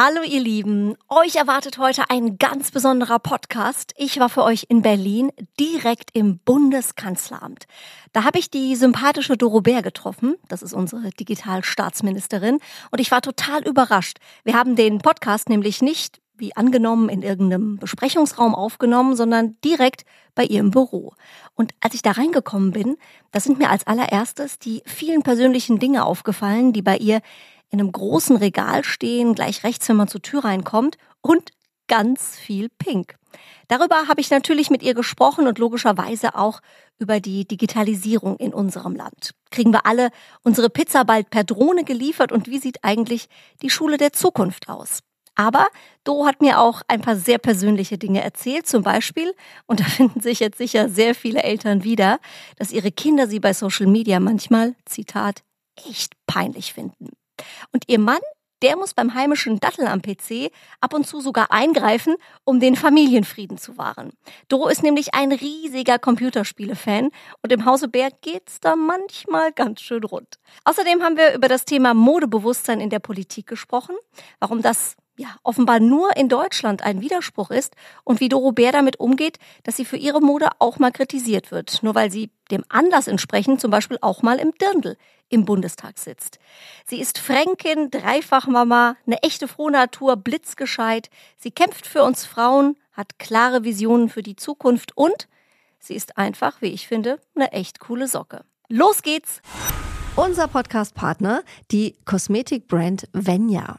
Hallo ihr Lieben, euch erwartet heute ein ganz besonderer Podcast. Ich war für euch in Berlin, direkt im Bundeskanzleramt. Da habe ich die sympathische Doro Bär getroffen, das ist unsere Digitalstaatsministerin, und ich war total überrascht. Wir haben den Podcast nämlich nicht wie angenommen in irgendeinem Besprechungsraum aufgenommen, sondern direkt bei ihr im Büro. Und als ich da reingekommen bin, da sind mir als allererstes die vielen persönlichen Dinge aufgefallen, die bei ihr in einem großen Regal stehen, gleich rechts, wenn man zur Tür reinkommt und ganz viel Pink. Darüber habe ich natürlich mit ihr gesprochen und logischerweise auch über die Digitalisierung in unserem Land. Kriegen wir alle unsere Pizza bald per Drohne geliefert und wie sieht eigentlich die Schule der Zukunft aus? Aber Do hat mir auch ein paar sehr persönliche Dinge erzählt, zum Beispiel, und da finden sich jetzt sicher sehr viele Eltern wieder, dass ihre Kinder sie bei Social Media manchmal, Zitat, echt peinlich finden. Und ihr Mann, der muss beim heimischen Dattel am PC ab und zu sogar eingreifen, um den Familienfrieden zu wahren. Doro ist nämlich ein riesiger Computerspiele-Fan und im Hause Bär geht's da manchmal ganz schön rund. Außerdem haben wir über das Thema Modebewusstsein in der Politik gesprochen, warum das ja, offenbar nur in Deutschland ein Widerspruch ist und wie Doro Bär damit umgeht, dass sie für ihre Mode auch mal kritisiert wird, nur weil sie dem Anlass entsprechend zum Beispiel auch mal im Dirndl im Bundestag sitzt. Sie ist Fränkin, Dreifachmama, eine echte Frohnatur, blitzgescheit. Sie kämpft für uns Frauen, hat klare Visionen für die Zukunft und sie ist einfach, wie ich finde, eine echt coole Socke. Los geht's! Unser Podcast-Partner, die Kosmetikbrand Venya.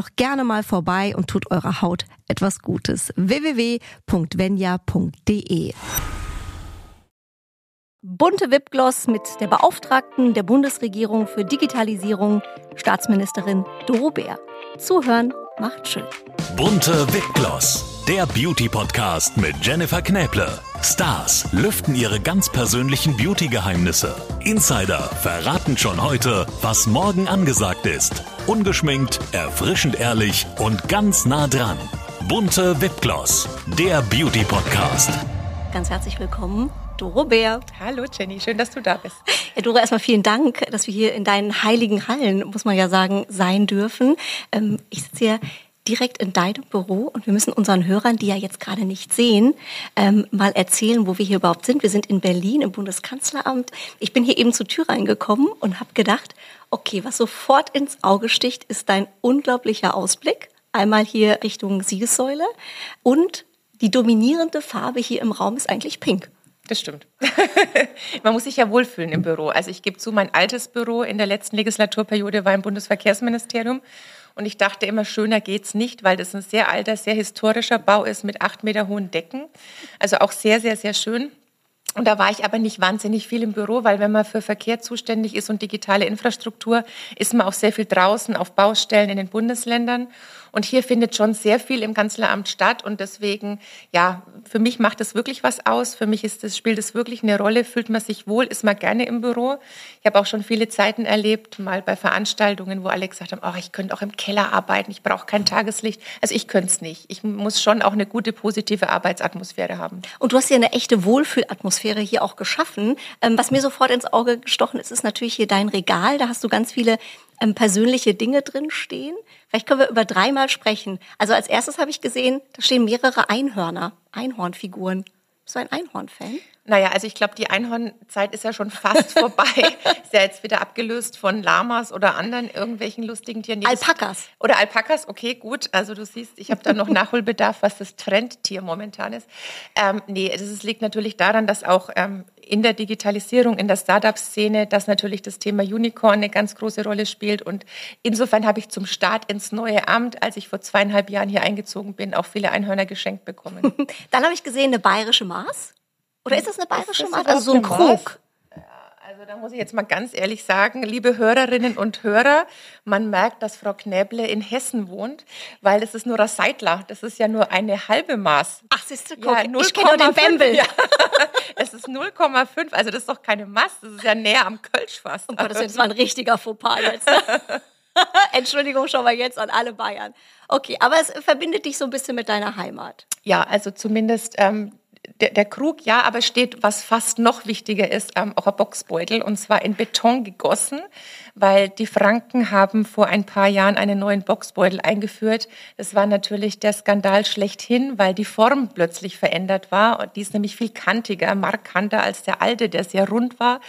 doch gerne mal vorbei und tut eurer Haut etwas Gutes. www.venya.de Bunte Wipgloss mit der Beauftragten der Bundesregierung für Digitalisierung, Staatsministerin Doro Bär. Zuhören macht schön. Bunte Wipgloss, der Beauty-Podcast mit Jennifer Knäble. Stars lüften ihre ganz persönlichen Beauty-Geheimnisse. Insider verraten schon heute, was morgen angesagt ist. Ungeschminkt, erfrischend ehrlich und ganz nah dran. Bunte Wipgloss, der Beauty-Podcast. Ganz herzlich willkommen, Doro Bär. Hallo Jenny, schön, dass du da bist. Ja, Doro, erstmal vielen Dank, dass wir hier in deinen heiligen Hallen, muss man ja sagen, sein dürfen. Ähm, ich sitze hier direkt in deinem Büro und wir müssen unseren Hörern, die ja jetzt gerade nicht sehen, ähm, mal erzählen, wo wir hier überhaupt sind. Wir sind in Berlin im Bundeskanzleramt. Ich bin hier eben zur Tür reingekommen und habe gedacht, okay, was sofort ins Auge sticht, ist dein unglaublicher Ausblick. Einmal hier Richtung Siegessäule und die dominierende Farbe hier im Raum ist eigentlich pink. Das stimmt. Man muss sich ja wohlfühlen im Büro. Also ich gebe zu, mein altes Büro in der letzten Legislaturperiode war im Bundesverkehrsministerium. Und ich dachte immer, schöner geht's nicht, weil das ein sehr alter, sehr historischer Bau ist mit acht Meter hohen Decken. Also auch sehr, sehr, sehr schön. Und da war ich aber nicht wahnsinnig viel im Büro, weil wenn man für Verkehr zuständig ist und digitale Infrastruktur, ist man auch sehr viel draußen auf Baustellen in den Bundesländern. Und hier findet schon sehr viel im Kanzleramt statt. Und deswegen, ja, für mich macht das wirklich was aus. Für mich ist das, spielt es wirklich eine Rolle. Fühlt man sich wohl, ist man gerne im Büro. Ich habe auch schon viele Zeiten erlebt, mal bei Veranstaltungen, wo alle gesagt haben, oh, ich könnte auch im Keller arbeiten, ich brauche kein Tageslicht. Also ich könnte es nicht. Ich muss schon auch eine gute, positive Arbeitsatmosphäre haben. Und du hast hier eine echte Wohlfühlatmosphäre hier auch geschaffen. Ähm, was mir sofort ins Auge gestochen ist, ist natürlich hier dein Regal. Da hast du ganz viele ähm, persönliche Dinge drin stehen. Vielleicht können wir über dreimal sprechen. Also als erstes habe ich gesehen, da stehen mehrere Einhörner, Einhornfiguren. Bist du ein Einhorn-Fan? Naja, also ich glaube, die Einhornzeit ist ja schon fast vorbei. ist ja jetzt wieder abgelöst von Lamas oder anderen irgendwelchen lustigen Tieren. Alpakas. Oder Alpakas, okay, gut. Also du siehst, ich habe da noch Nachholbedarf, was das Trendtier momentan ist. Ähm, nee, das liegt natürlich daran, dass auch ähm, in der Digitalisierung, in der Startup-Szene, dass natürlich das Thema Unicorn eine ganz große Rolle spielt. Und insofern habe ich zum Start ins neue Amt, als ich vor zweieinhalb Jahren hier eingezogen bin, auch viele Einhörner geschenkt bekommen. Dann habe ich gesehen, eine bayerische Maß. Oder ist das eine bayerische Maß? Also so ein Krug. Also da muss ich jetzt mal ganz ehrlich sagen, liebe Hörerinnen und Hörer, man merkt, dass Frau Knäble in Hessen wohnt, weil das ist nur ein Seitler. Das ist ja nur eine halbe Maß. Ach, siehst du, guck, ja, 0, ich kenne den Bembel. Ja. es ist 0,5, also das ist doch keine Maß, das ist ja näher am Kölsch fast. Oh Gott, das war ein richtiger Fauxpas jetzt. Entschuldigung schon mal jetzt an alle Bayern. Okay, aber es verbindet dich so ein bisschen mit deiner Heimat. Ja, also zumindest ähm, der, der, Krug, ja, aber steht, was fast noch wichtiger ist, ähm, auch ein Boxbeutel und zwar in Beton gegossen, weil die Franken haben vor ein paar Jahren einen neuen Boxbeutel eingeführt. Das war natürlich der Skandal schlechthin, weil die Form plötzlich verändert war und die ist nämlich viel kantiger, markanter als der alte, der sehr rund war.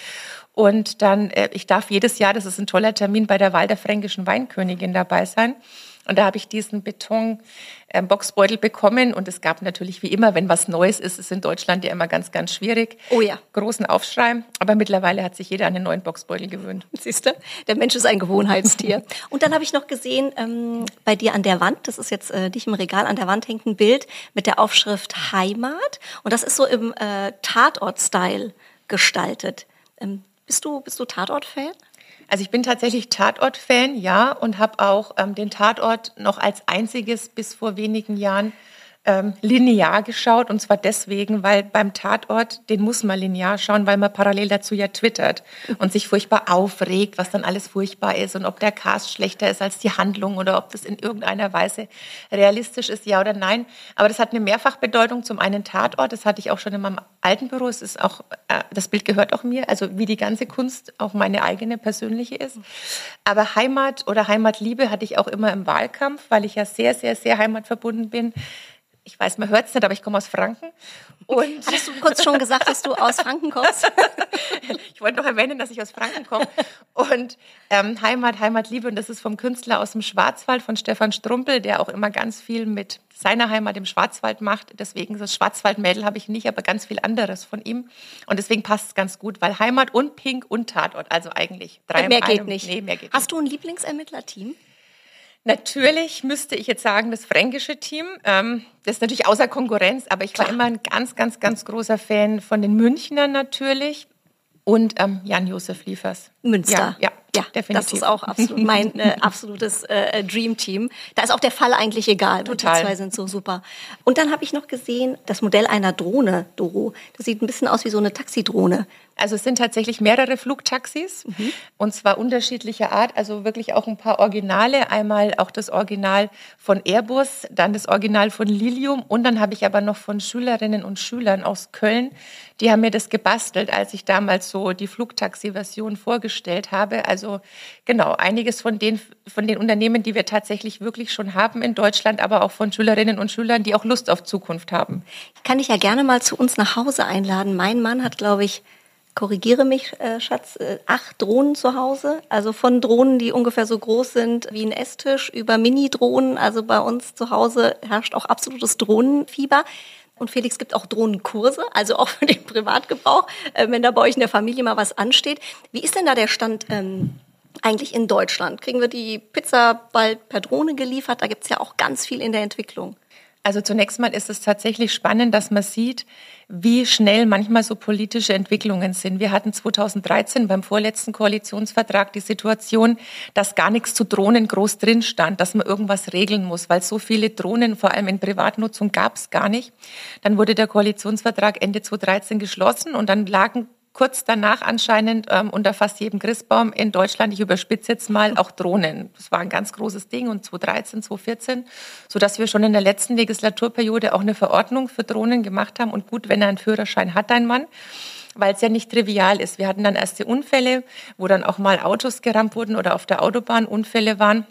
Und dann, äh, ich darf jedes Jahr, das ist ein toller Termin, bei der Wahl der fränkischen Weinkönigin dabei sein. Und da habe ich diesen Beton-Boxbeutel ähm, bekommen. Und es gab natürlich wie immer, wenn was Neues ist, ist in Deutschland ja immer ganz, ganz schwierig. Oh ja. Großen Aufschrei. Aber mittlerweile hat sich jeder an den neuen Boxbeutel gewöhnt. Siehst du? Der Mensch ist ein Gewohnheitstier. Und dann habe ich noch gesehen, ähm, bei dir an der Wand, das ist jetzt äh, nicht im Regal, an der Wand hängt ein Bild mit der Aufschrift Heimat. Und das ist so im äh, Tatort-Style gestaltet. Ähm, bist du, bist du Tatort-Fan? Also ich bin tatsächlich Tatort-Fan, ja, und habe auch ähm, den Tatort noch als einziges bis vor wenigen Jahren ähm, linear geschaut. Und zwar deswegen, weil beim Tatort, den muss man linear schauen, weil man parallel dazu ja twittert und sich furchtbar aufregt, was dann alles furchtbar ist und ob der Cast schlechter ist als die Handlung oder ob das in irgendeiner Weise realistisch ist, ja oder nein. Aber das hat eine Mehrfachbedeutung. Zum einen Tatort, das hatte ich auch schon in meinem alten Büro. Es ist auch, äh, das Bild gehört auch mir, also wie die ganze Kunst auch meine eigene persönliche ist. Aber Heimat oder Heimatliebe hatte ich auch immer im Wahlkampf, weil ich ja sehr, sehr, sehr heimatverbunden bin ich weiß, man hört es nicht, aber ich komme aus Franken. Und Hattest du kurz schon gesagt, dass du aus Franken kommst? ich wollte noch erwähnen, dass ich aus Franken komme. Und ähm, Heimat, Heimatliebe, und das ist vom Künstler aus dem Schwarzwald, von Stefan Strumpel, der auch immer ganz viel mit seiner Heimat im Schwarzwald macht. Deswegen das Schwarzwaldmädel habe ich nicht, aber ganz viel anderes von ihm. Und deswegen passt es ganz gut, weil Heimat und Pink und Tatort, also eigentlich drei Mehr geht nicht. Nee, mehr geht Hast nicht. du ein Lieblingsermittlerteam? Natürlich müsste ich jetzt sagen, das fränkische Team. Ähm, das ist natürlich außer Konkurrenz, aber ich war immer ein ganz, ganz, ganz großer Fan von den Münchnern natürlich und ähm, Jan-Josef Liefers. Münster. Ja, ja, ja, definitiv. Das ist auch absolut mein äh, absolutes äh, Dream-Team. Da ist auch der Fall eigentlich egal. Total. Die zwei sind so super. Und dann habe ich noch gesehen, das Modell einer Drohne, Doro. Das sieht ein bisschen aus wie so eine Taxidrohne. Also es sind tatsächlich mehrere Flugtaxis mhm. und zwar unterschiedlicher Art. Also wirklich auch ein paar Originale. Einmal auch das Original von Airbus, dann das Original von Lilium und dann habe ich aber noch von Schülerinnen und Schülern aus Köln, die haben mir das gebastelt, als ich damals so die Flugtaxi-Version vorgestellt habe. Also also genau, einiges von den, von den Unternehmen, die wir tatsächlich wirklich schon haben in Deutschland, aber auch von Schülerinnen und Schülern, die auch Lust auf Zukunft haben. Ich kann dich ja gerne mal zu uns nach Hause einladen. Mein Mann hat, glaube ich, korrigiere mich, äh, Schatz, äh, acht Drohnen zu Hause. Also von Drohnen, die ungefähr so groß sind wie ein Esstisch, über Mini-Drohnen. Also bei uns zu Hause herrscht auch absolutes Drohnenfieber. Und Felix gibt auch Drohnenkurse, also auch für den Privatgebrauch, äh, wenn da bei euch in der Familie mal was ansteht. Wie ist denn da der Stand ähm, eigentlich in Deutschland? Kriegen wir die Pizza bald per Drohne geliefert? Da gibt es ja auch ganz viel in der Entwicklung. Also zunächst mal ist es tatsächlich spannend, dass man sieht, wie schnell manchmal so politische Entwicklungen sind. Wir hatten 2013 beim vorletzten Koalitionsvertrag die Situation, dass gar nichts zu Drohnen groß drin stand, dass man irgendwas regeln muss, weil so viele Drohnen, vor allem in Privatnutzung, gab es gar nicht. Dann wurde der Koalitionsvertrag Ende 2013 geschlossen und dann lagen kurz danach anscheinend ähm, unter fast jedem Christbaum in Deutschland, ich überspitze jetzt mal, auch Drohnen. Das war ein ganz großes Ding und 2013, 2014, so dass wir schon in der letzten Legislaturperiode auch eine Verordnung für Drohnen gemacht haben. Und gut, wenn er einen Führerschein hat, ein Mann, weil es ja nicht trivial ist. Wir hatten dann erste Unfälle, wo dann auch mal Autos gerammt wurden oder auf der Autobahn Unfälle waren.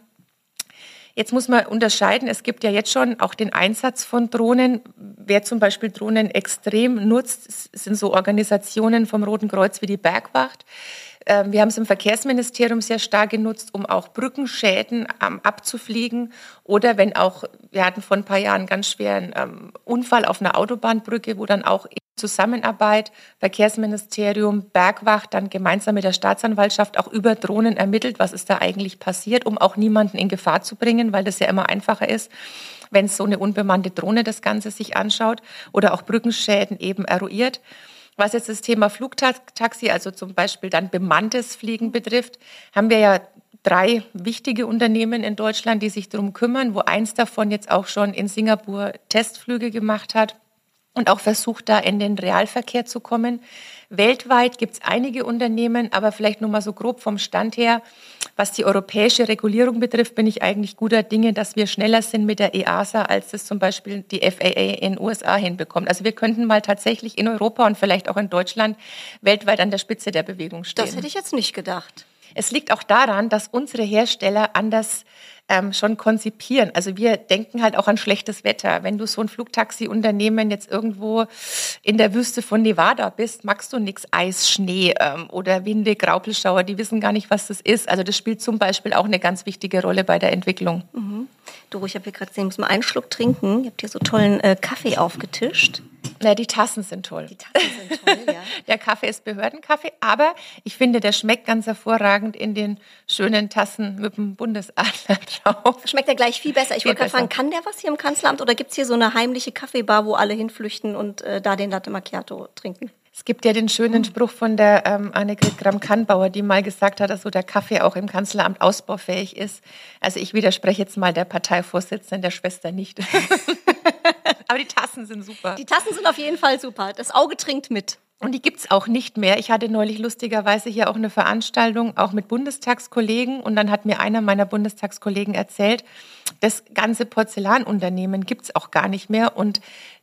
Jetzt muss man unterscheiden, es gibt ja jetzt schon auch den Einsatz von Drohnen. Wer zum Beispiel Drohnen extrem nutzt, sind so Organisationen vom Roten Kreuz wie die Bergwacht. Ähm, wir haben es im Verkehrsministerium sehr stark genutzt, um auch Brückenschäden ähm, abzufliegen. Oder wenn auch, wir hatten vor ein paar Jahren einen ganz schweren ähm, Unfall auf einer Autobahnbrücke, wo dann auch Zusammenarbeit, Verkehrsministerium, Bergwacht, dann gemeinsam mit der Staatsanwaltschaft auch über Drohnen ermittelt, was ist da eigentlich passiert, um auch niemanden in Gefahr zu bringen, weil das ja immer einfacher ist, wenn so eine unbemannte Drohne das Ganze sich anschaut oder auch Brückenschäden eben eruiert. Was jetzt das Thema Flugtaxi, also zum Beispiel dann bemanntes Fliegen betrifft, haben wir ja drei wichtige Unternehmen in Deutschland, die sich darum kümmern, wo eins davon jetzt auch schon in Singapur Testflüge gemacht hat und auch versucht, da in den Realverkehr zu kommen. Weltweit gibt es einige Unternehmen, aber vielleicht nur mal so grob vom Stand her. Was die europäische Regulierung betrifft, bin ich eigentlich guter Dinge, dass wir schneller sind mit der EASA, als das zum Beispiel die FAA in den USA hinbekommt. Also wir könnten mal tatsächlich in Europa und vielleicht auch in Deutschland weltweit an der Spitze der Bewegung stehen. Das hätte ich jetzt nicht gedacht. Es liegt auch daran, dass unsere Hersteller anders ähm, schon konzipieren. Also wir denken halt auch an schlechtes Wetter. Wenn du so ein Flugtaxi-Unternehmen jetzt irgendwo in der Wüste von Nevada bist, magst du nichts Eis, Schnee ähm, oder Winde, Graupelschauer. Die wissen gar nicht, was das ist. Also das spielt zum Beispiel auch eine ganz wichtige Rolle bei der Entwicklung. Mhm. Du, ich habe hier gerade gesehen, ich muss mal einen Schluck trinken. Ihr habt hier so tollen äh, Kaffee aufgetischt. Na, die Tassen sind toll. Die Tassen sind toll, ja. der Kaffee ist Behördenkaffee, aber ich finde, der schmeckt ganz hervorragend in den schönen Tassen mit dem Bundesadler drauf. Schmeckt er gleich viel besser. Ich wollte gerade fragen, kann der was hier im Kanzleramt oder gibt es hier so eine heimliche Kaffeebar, wo alle hinflüchten und äh, da den Latte Macchiato trinken? Es gibt ja den schönen Spruch von der ähm, Annegret Gramm-Kannbauer, die mal gesagt hat, dass so der Kaffee auch im Kanzleramt ausbaufähig ist. Also ich widerspreche jetzt mal der Parteivorsitzenden der Schwester nicht. Aber die Tassen sind super. Die Tassen sind auf jeden Fall super. Das Auge trinkt mit. Und die gibt's auch nicht mehr. Ich hatte neulich lustigerweise hier auch eine Veranstaltung, auch mit Bundestagskollegen. Und dann hat mir einer meiner Bundestagskollegen erzählt, das ganze Porzellanunternehmen gibt's auch gar nicht mehr. Und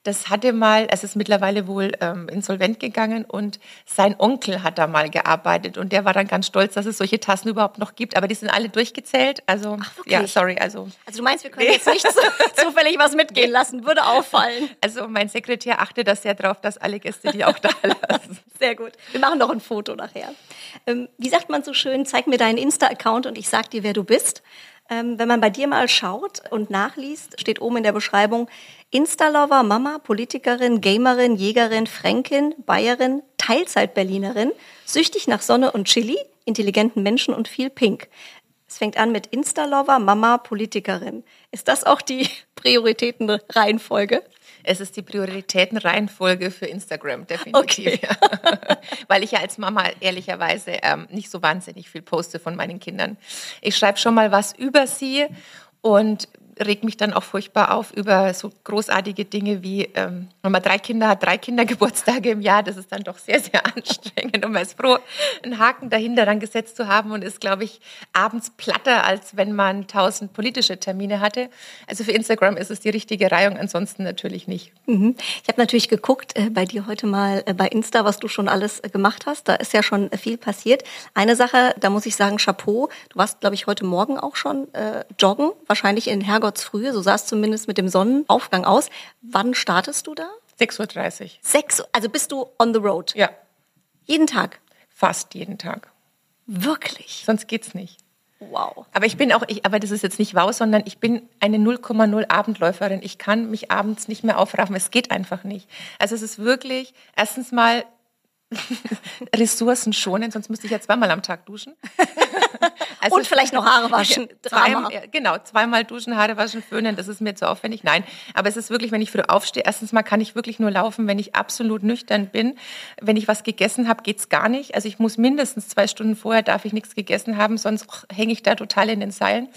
das hatte mal, es ist mittlerweile wohl ähm, insolvent gegangen und sein Onkel hat da mal gearbeitet und der war dann ganz stolz, dass es solche Tassen überhaupt noch gibt. Aber die sind alle durchgezählt. Also, Ach, ja, sorry. Also, also du meinst, wir können jetzt nicht so, zufällig was mitgehen lassen, würde auffallen. Also mein Sekretär achtet das sehr drauf, dass alle Gäste die auch da lassen. Sehr gut. Wir machen noch ein Foto nachher. Ähm, wie sagt man so schön, zeig mir deinen Insta-Account und ich sag dir, wer du bist. Ähm, wenn man bei dir mal schaut und nachliest, steht oben in der Beschreibung Insta-Lover, Mama, Politikerin, Gamerin, Jägerin, Fränkin, Bayerin, Teilzeit-Berlinerin, süchtig nach Sonne und Chili, intelligenten Menschen und viel Pink. Es fängt an mit Insta-Lover, Mama, Politikerin. Ist das auch die Prioritätenreihenfolge? Es ist die Prioritätenreihenfolge für Instagram, definitiv. Okay. Weil ich ja als Mama ehrlicherweise ähm, nicht so wahnsinnig viel poste von meinen Kindern. Ich schreibe schon mal was über sie und regt mich dann auch furchtbar auf über so großartige Dinge wie, ähm, wenn man drei Kinder hat, drei Kindergeburtstage im Jahr, das ist dann doch sehr, sehr anstrengend und man ist froh, einen Haken dahinter dann gesetzt zu haben und ist, glaube ich, abends platter, als wenn man tausend politische Termine hatte. Also für Instagram ist es die richtige Reihung, ansonsten natürlich nicht. Mhm. Ich habe natürlich geguckt äh, bei dir heute mal äh, bei Insta, was du schon alles äh, gemacht hast. Da ist ja schon viel passiert. Eine Sache, da muss ich sagen, Chapeau. Du warst, glaube ich, heute Morgen auch schon äh, joggen, wahrscheinlich in Herrgott Herrgottsfrühe, so sah es zumindest mit dem Sonnenaufgang aus. Wann startest du da? 6.30 Uhr. Sechs, also bist du on the road? Ja. Jeden Tag? Fast jeden Tag. Wirklich? Sonst geht's nicht. Wow. Aber ich bin auch, ich, aber das ist jetzt nicht wow, sondern ich bin eine 0,0 Abendläuferin. Ich kann mich abends nicht mehr aufraffen. Es geht einfach nicht. Also es ist wirklich, erstens mal Ressourcen schonen, sonst müsste ich ja zweimal am Tag duschen. Also und vielleicht noch Haare waschen. Zwei, genau, zweimal duschen, Haare waschen, föhnen, das ist mir zu aufwendig. Nein, aber es ist wirklich, wenn ich früh aufstehe, erstens mal kann ich wirklich nur laufen, wenn ich absolut nüchtern bin. Wenn ich was gegessen habe, geht's gar nicht. Also ich muss mindestens zwei Stunden vorher, darf ich nichts gegessen haben, sonst hänge ich da total in den Seilen.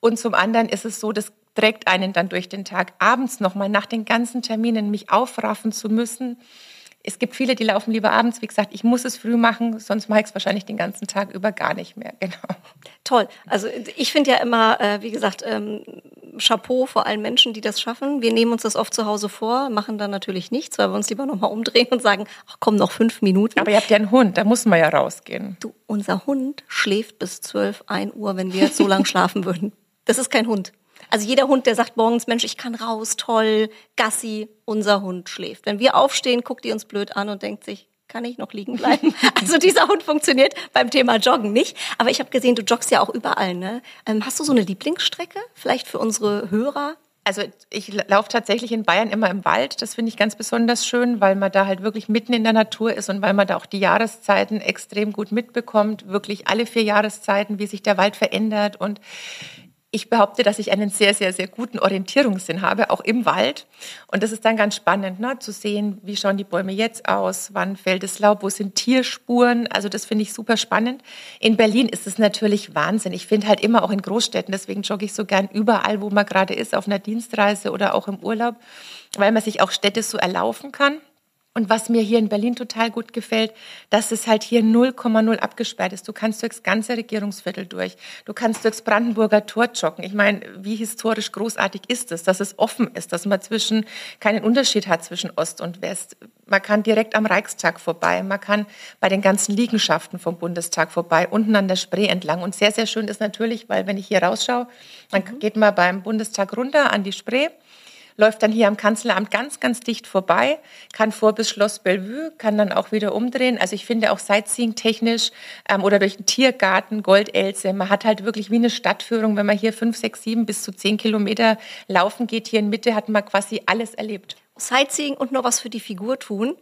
Und zum anderen ist es so, das trägt einen dann durch den Tag. Abends nochmal nach den ganzen Terminen mich aufraffen zu müssen, es gibt viele, die laufen lieber abends. Wie gesagt, ich muss es früh machen, sonst mache ich es wahrscheinlich den ganzen Tag über gar nicht mehr. Genau. Toll. Also ich finde ja immer, äh, wie gesagt, ähm, Chapeau vor allen Menschen, die das schaffen. Wir nehmen uns das oft zu Hause vor, machen dann natürlich nichts, weil wir uns lieber nochmal umdrehen und sagen, ach komm, noch fünf Minuten. Aber ihr habt ja einen Hund, da muss man ja rausgehen. Du, unser Hund schläft bis zwölf, ein Uhr, wenn wir jetzt so lang schlafen würden. Das ist kein Hund. Also jeder Hund, der sagt morgens, Mensch, ich kann raus, toll, Gassi, unser Hund schläft. Wenn wir aufstehen, guckt die uns blöd an und denkt sich, kann ich noch liegen bleiben? Also dieser Hund funktioniert beim Thema Joggen nicht. Aber ich habe gesehen, du joggst ja auch überall. Ne? Ähm, hast du so eine Lieblingsstrecke vielleicht für unsere Hörer? Also ich laufe tatsächlich in Bayern immer im Wald. Das finde ich ganz besonders schön, weil man da halt wirklich mitten in der Natur ist und weil man da auch die Jahreszeiten extrem gut mitbekommt. Wirklich alle vier Jahreszeiten, wie sich der Wald verändert und ich behaupte, dass ich einen sehr, sehr, sehr guten Orientierungssinn habe, auch im Wald. Und das ist dann ganz spannend, ne, zu sehen, wie schauen die Bäume jetzt aus, wann fällt das Laub, wo sind Tierspuren. Also das finde ich super spannend. In Berlin ist es natürlich Wahnsinn. Ich finde halt immer auch in Großstädten, deswegen jogge ich so gern überall, wo man gerade ist, auf einer Dienstreise oder auch im Urlaub, weil man sich auch Städte so erlaufen kann. Und was mir hier in Berlin total gut gefällt, dass es halt hier 0,0 abgesperrt ist. Du kannst durchs ganze Regierungsviertel durch. Du kannst durchs Brandenburger Tor joggen. Ich meine, wie historisch großartig ist es, dass es offen ist, dass man zwischen keinen Unterschied hat zwischen Ost und West. Man kann direkt am Reichstag vorbei. Man kann bei den ganzen Liegenschaften vom Bundestag vorbei, unten an der Spree entlang. Und sehr, sehr schön ist natürlich, weil wenn ich hier rausschaue, dann mhm. geht man beim Bundestag runter an die Spree läuft dann hier am Kanzleramt ganz, ganz dicht vorbei, kann vor bis Schloss Bellevue, kann dann auch wieder umdrehen. Also ich finde auch Sightseeing technisch ähm, oder durch den Tiergarten, Goldelse, man hat halt wirklich wie eine Stadtführung, wenn man hier fünf, sechs, sieben bis zu zehn Kilometer laufen geht, hier in Mitte hat man quasi alles erlebt. Sightseeing und noch was für die Figur tun.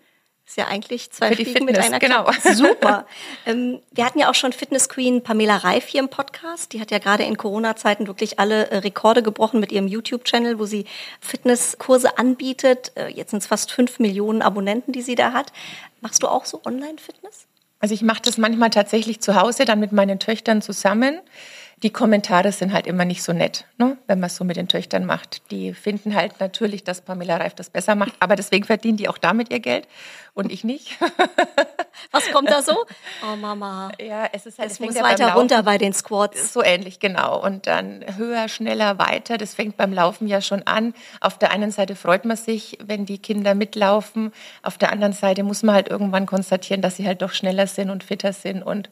Ist ja eigentlich zwei Für Fliegen mit einer genau. Super. ähm, wir hatten ja auch schon Fitness Queen Pamela Reif hier im Podcast. Die hat ja gerade in Corona-Zeiten wirklich alle äh, Rekorde gebrochen mit ihrem YouTube-Channel, wo sie Fitnesskurse anbietet. Äh, jetzt sind es fast fünf Millionen Abonnenten, die sie da hat. Machst du auch so Online-Fitness? Also ich mache das manchmal tatsächlich zu Hause, dann mit meinen Töchtern zusammen die Kommentare sind halt immer nicht so nett, ne? wenn man es so mit den Töchtern macht. Die finden halt natürlich, dass Pamela Reif das besser macht, aber deswegen verdienen die auch damit ihr Geld und ich nicht. Was kommt da so? Oh Mama. Ja, es ist halt. Es muss weiter runter bei den Squats. So ähnlich, genau. Und dann höher, schneller, weiter. Das fängt beim Laufen ja schon an. Auf der einen Seite freut man sich, wenn die Kinder mitlaufen. Auf der anderen Seite muss man halt irgendwann konstatieren, dass sie halt doch schneller sind und fitter sind und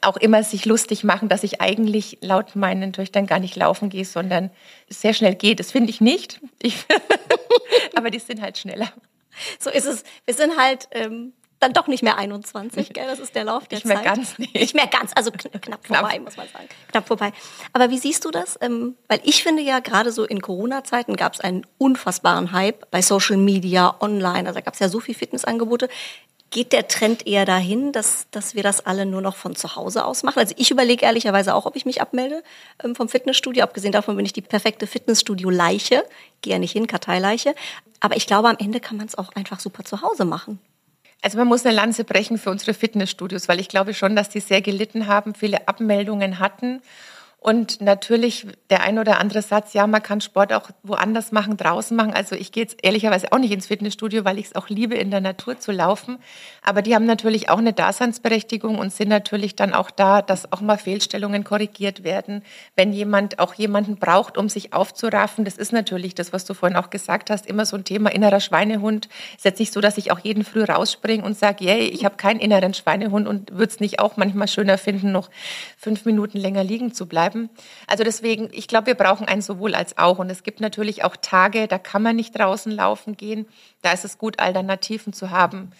auch immer sich lustig machen, dass ich eigentlich laut meinen Töchtern gar nicht laufen gehe, sondern sehr schnell gehe. Das finde ich nicht. Ich, aber die sind halt schneller. So ist es. Wir sind halt ähm, dann doch nicht mehr 21, gell? Das ist der Lauf der nicht Zeit. Nicht mehr ganz, nicht. Nicht mehr ganz, also knapp, knapp vorbei, muss man sagen. Knapp vorbei. Aber wie siehst du das? Ähm, weil ich finde ja, gerade so in Corona-Zeiten gab es einen unfassbaren Hype bei Social Media, online. Also da gab es ja so viele Fitnessangebote. Geht der Trend eher dahin, dass, dass wir das alle nur noch von zu Hause aus machen? Also ich überlege ehrlicherweise auch, ob ich mich abmelde ähm, vom Fitnessstudio. Abgesehen davon bin ich die perfekte Fitnessstudio-Leiche. Gehe ja nicht hin, Karteileiche. Aber ich glaube, am Ende kann man es auch einfach super zu Hause machen. Also man muss eine Lanze brechen für unsere Fitnessstudios, weil ich glaube schon, dass die sehr gelitten haben, viele Abmeldungen hatten und natürlich der ein oder andere Satz, ja, man kann Sport auch woanders machen, draußen machen. Also ich gehe jetzt ehrlicherweise auch nicht ins Fitnessstudio, weil ich es auch liebe, in der Natur zu laufen. Aber die haben natürlich auch eine Daseinsberechtigung und sind natürlich dann auch da, dass auch mal Fehlstellungen korrigiert werden. Wenn jemand auch jemanden braucht, um sich aufzuraffen, das ist natürlich das, was du vorhin auch gesagt hast, immer so ein Thema innerer Schweinehund. Ist jetzt nicht so, dass ich auch jeden früh rausspringe und sage, yay, ich habe keinen inneren Schweinehund und würde es nicht auch manchmal schöner finden, noch fünf Minuten länger liegen zu bleiben bleiben. Also deswegen, ich glaube, wir brauchen ein sowohl als auch. Und es gibt natürlich auch Tage, da kann man nicht draußen laufen gehen. Da ist es gut, Alternativen zu haben.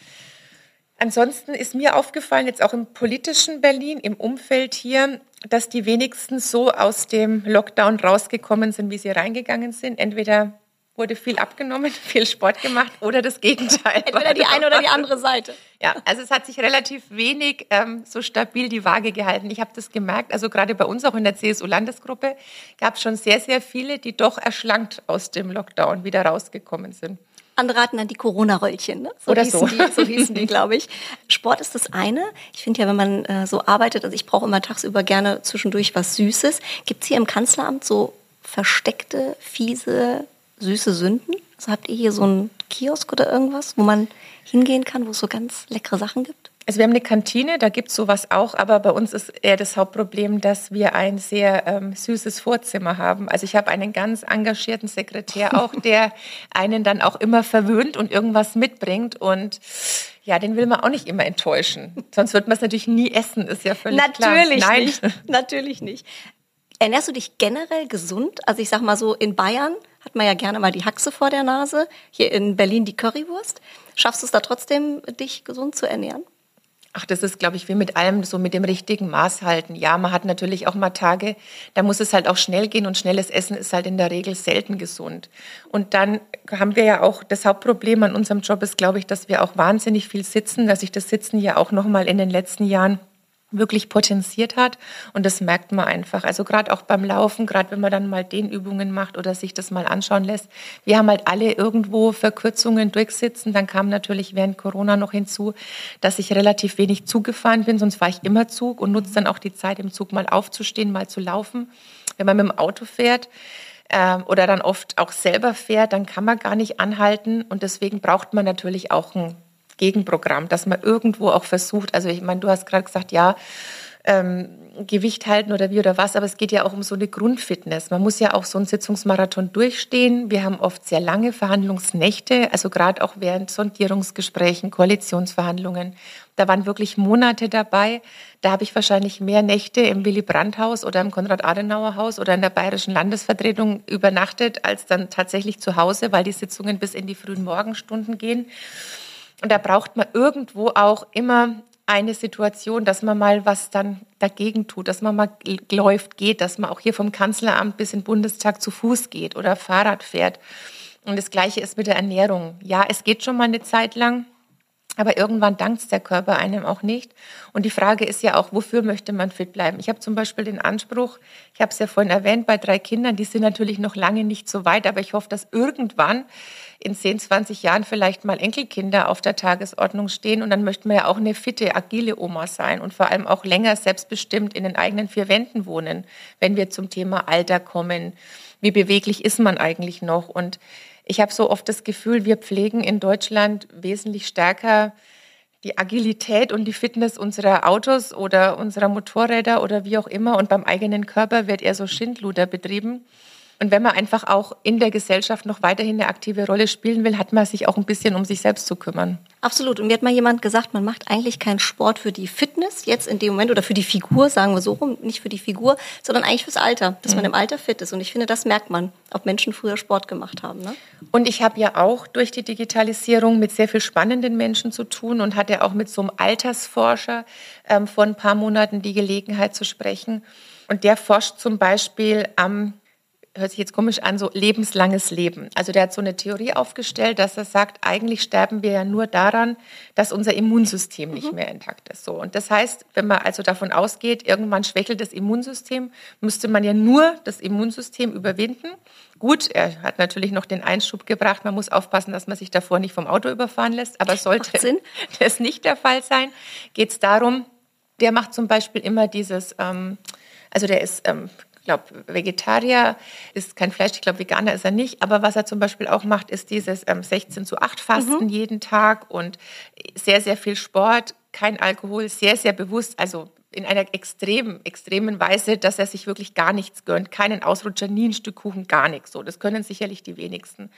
Ansonsten ist mir aufgefallen, jetzt auch im politischen Berlin, im Umfeld hier, dass die wenigsten so aus dem Lockdown rausgekommen sind, wie sie reingegangen sind. Entweder wurde viel abgenommen, viel Sport gemacht oder das Gegenteil. Entweder die eine oder die andere Seite. Ja, also es hat sich relativ wenig ähm, so stabil die Waage gehalten. Ich habe das gemerkt, also gerade bei uns auch in der CSU-Landesgruppe gab es schon sehr, sehr viele, die doch erschlankt aus dem Lockdown wieder rausgekommen sind. Andere raten dann die Corona-Röllchen, ne? So Oder so. Die, so hießen die, glaube ich. Sport ist das eine. Ich finde ja, wenn man äh, so arbeitet, also ich brauche immer tagsüber gerne zwischendurch was Süßes. Gibt es hier im Kanzleramt so versteckte, fiese süße Sünden? Also habt ihr hier so einen Kiosk oder irgendwas, wo man hingehen kann, wo es so ganz leckere Sachen gibt? Also wir haben eine Kantine, da gibt es sowas auch, aber bei uns ist eher das Hauptproblem, dass wir ein sehr ähm, süßes Vorzimmer haben. Also ich habe einen ganz engagierten Sekretär auch, der einen dann auch immer verwöhnt und irgendwas mitbringt und ja, den will man auch nicht immer enttäuschen. Sonst wird man es natürlich nie essen, ist ja völlig natürlich klar. Natürlich nicht. Natürlich nicht. Ernährst du dich generell gesund? Also ich sag mal so, in Bayern hat man ja gerne mal die Haxe vor der Nase. Hier in Berlin die Currywurst. Schaffst du es da trotzdem, dich gesund zu ernähren? Ach, das ist, glaube ich, wie mit allem so mit dem richtigen Maß halten. Ja, man hat natürlich auch mal Tage, da muss es halt auch schnell gehen und schnelles Essen ist halt in der Regel selten gesund. Und dann haben wir ja auch das Hauptproblem an unserem Job ist, glaube ich, dass wir auch wahnsinnig viel sitzen, dass sich das Sitzen ja auch noch mal in den letzten Jahren wirklich potenziert hat. Und das merkt man einfach. Also gerade auch beim Laufen, gerade wenn man dann mal den Übungen macht oder sich das mal anschauen lässt. Wir haben halt alle irgendwo Verkürzungen durchsitzen. Dann kam natürlich während Corona noch hinzu, dass ich relativ wenig zugefahren bin. Sonst war ich immer Zug und nutze dann auch die Zeit im Zug mal aufzustehen, mal zu laufen. Wenn man mit dem Auto fährt, ähm, oder dann oft auch selber fährt, dann kann man gar nicht anhalten und deswegen braucht man natürlich auch ein Gegenprogramm, dass man irgendwo auch versucht, also ich meine, du hast gerade gesagt, ja, ähm, Gewicht halten oder wie oder was, aber es geht ja auch um so eine Grundfitness. Man muss ja auch so einen Sitzungsmarathon durchstehen. Wir haben oft sehr lange Verhandlungsnächte, also gerade auch während Sondierungsgesprächen, Koalitionsverhandlungen. Da waren wirklich Monate dabei. Da habe ich wahrscheinlich mehr Nächte im Willy Brandt-Haus oder im Konrad-Adenauer-Haus oder in der Bayerischen Landesvertretung übernachtet, als dann tatsächlich zu Hause, weil die Sitzungen bis in die frühen Morgenstunden gehen. Und da braucht man irgendwo auch immer eine Situation, dass man mal was dann dagegen tut, dass man mal läuft, geht, dass man auch hier vom Kanzleramt bis in den Bundestag zu Fuß geht oder Fahrrad fährt. Und das Gleiche ist mit der Ernährung. Ja, es geht schon mal eine Zeit lang, aber irgendwann dankt der Körper einem auch nicht. Und die Frage ist ja auch, wofür möchte man fit bleiben? Ich habe zum Beispiel den Anspruch, ich habe es ja vorhin erwähnt, bei drei Kindern, die sind natürlich noch lange nicht so weit, aber ich hoffe, dass irgendwann in 10, 20 Jahren vielleicht mal Enkelkinder auf der Tagesordnung stehen. Und dann möchten wir ja auch eine fitte, agile Oma sein und vor allem auch länger selbstbestimmt in den eigenen vier Wänden wohnen, wenn wir zum Thema Alter kommen. Wie beweglich ist man eigentlich noch? Und ich habe so oft das Gefühl, wir pflegen in Deutschland wesentlich stärker die Agilität und die Fitness unserer Autos oder unserer Motorräder oder wie auch immer. Und beim eigenen Körper wird eher so Schindluder betrieben. Und wenn man einfach auch in der Gesellschaft noch weiterhin eine aktive Rolle spielen will, hat man sich auch ein bisschen um sich selbst zu kümmern. Absolut. Und mir hat mal jemand gesagt, man macht eigentlich keinen Sport für die Fitness jetzt in dem Moment oder für die Figur, sagen wir so rum, nicht für die Figur, sondern eigentlich fürs Alter, dass mhm. man im Alter fit ist. Und ich finde, das merkt man, ob Menschen früher Sport gemacht haben. Ne? Und ich habe ja auch durch die Digitalisierung mit sehr viel spannenden Menschen zu tun und hatte auch mit so einem Altersforscher ähm, vor ein paar Monaten die Gelegenheit zu sprechen. Und der forscht zum Beispiel am hört sich jetzt komisch an, so lebenslanges Leben. Also der hat so eine Theorie aufgestellt, dass er sagt, eigentlich sterben wir ja nur daran, dass unser Immunsystem nicht mhm. mehr intakt ist. So. Und das heißt, wenn man also davon ausgeht, irgendwann schwächelt das Immunsystem, müsste man ja nur das Immunsystem überwinden. Gut, er hat natürlich noch den Einschub gebracht, man muss aufpassen, dass man sich davor nicht vom Auto überfahren lässt, aber sollte das nicht der Fall sein, geht es darum, der macht zum Beispiel immer dieses, ähm, also der ist ähm, glaube, Vegetarier ist kein Fleisch, ich glaube, Veganer ist er nicht. Aber was er zum Beispiel auch macht, ist dieses ähm, 16 zu 8 Fasten mhm. jeden Tag und sehr, sehr viel Sport, kein Alkohol, sehr, sehr bewusst, also in einer extremen, extremen Weise, dass er sich wirklich gar nichts gönnt. Keinen Ausrutscher, nie ein Stück Kuchen, gar nichts. So, das können sicherlich die wenigsten.